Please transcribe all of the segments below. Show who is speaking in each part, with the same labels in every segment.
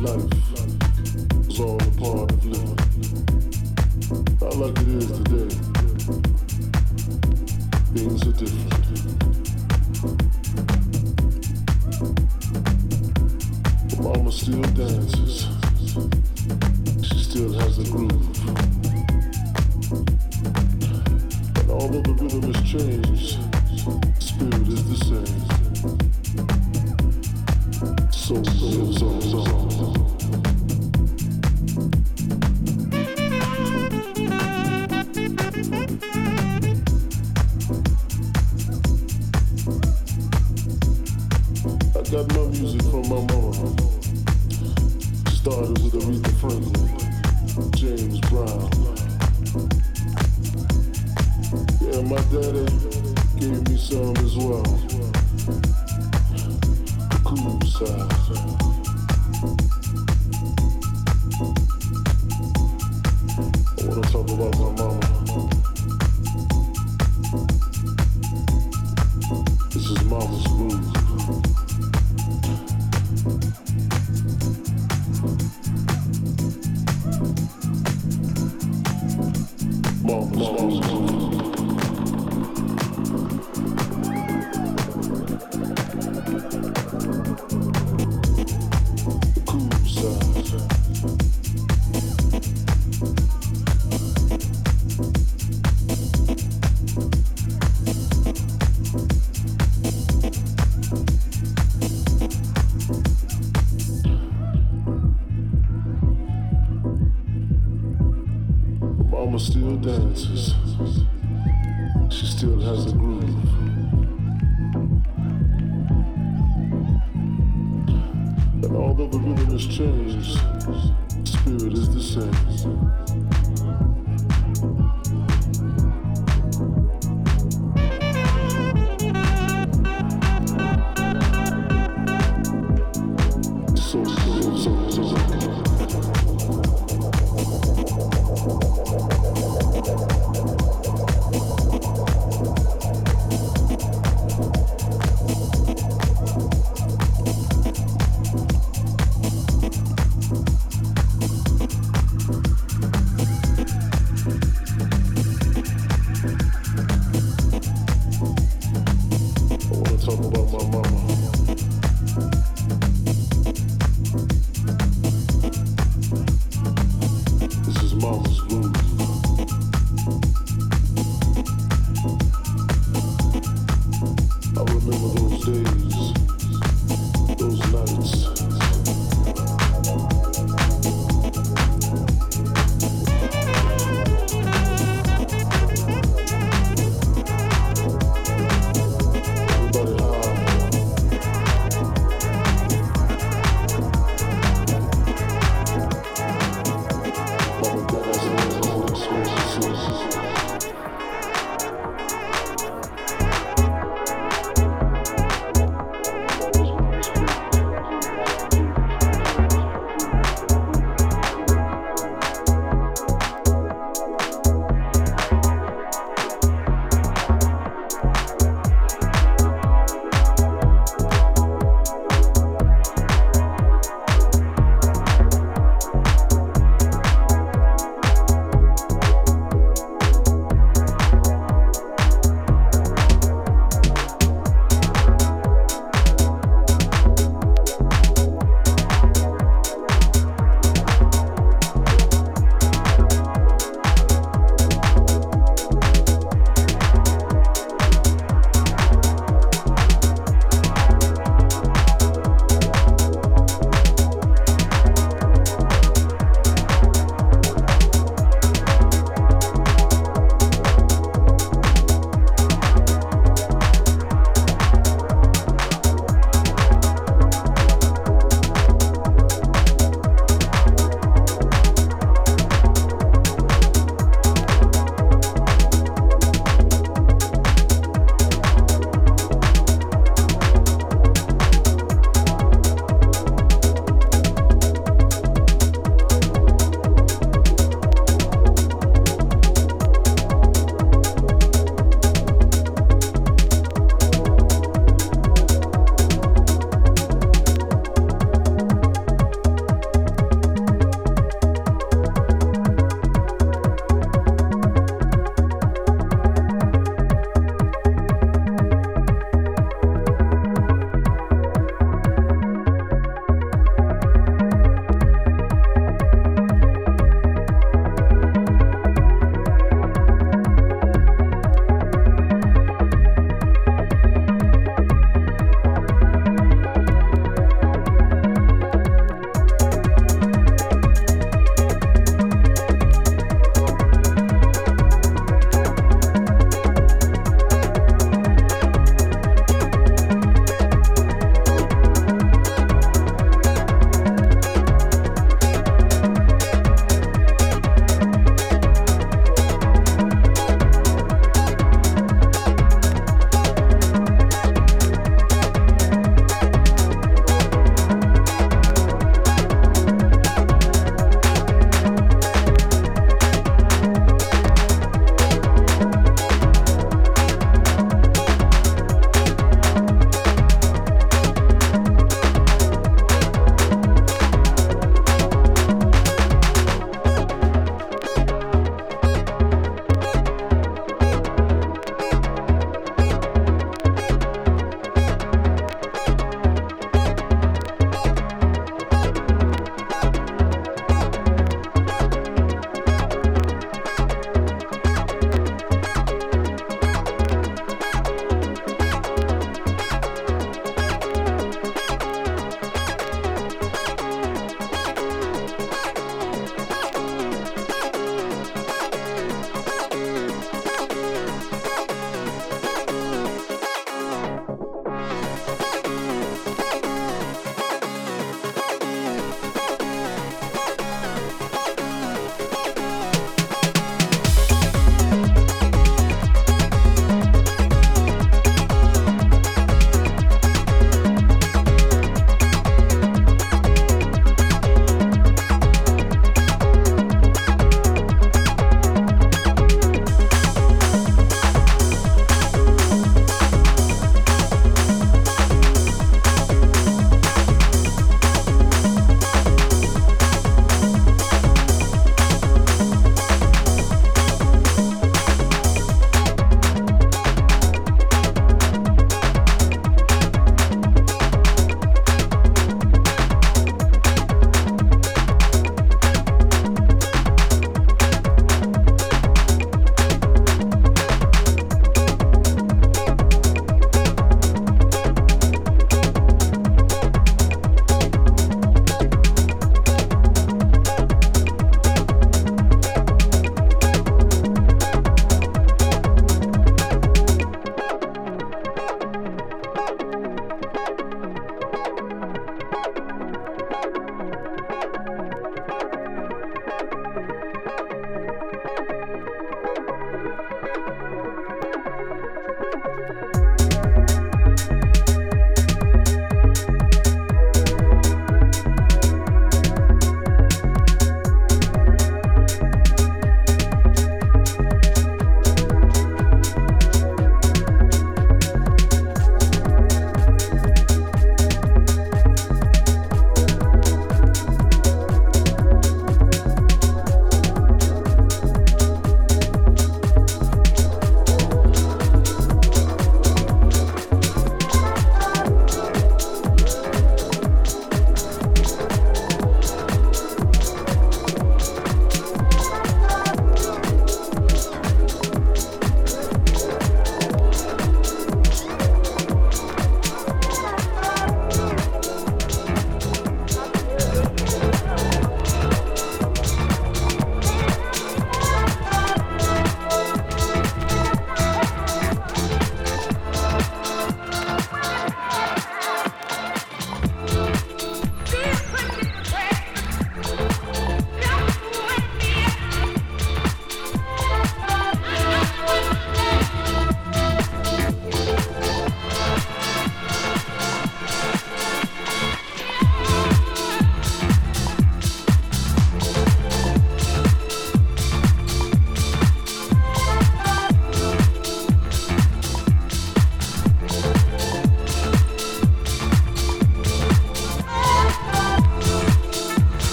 Speaker 1: flows.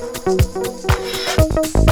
Speaker 2: Thank you.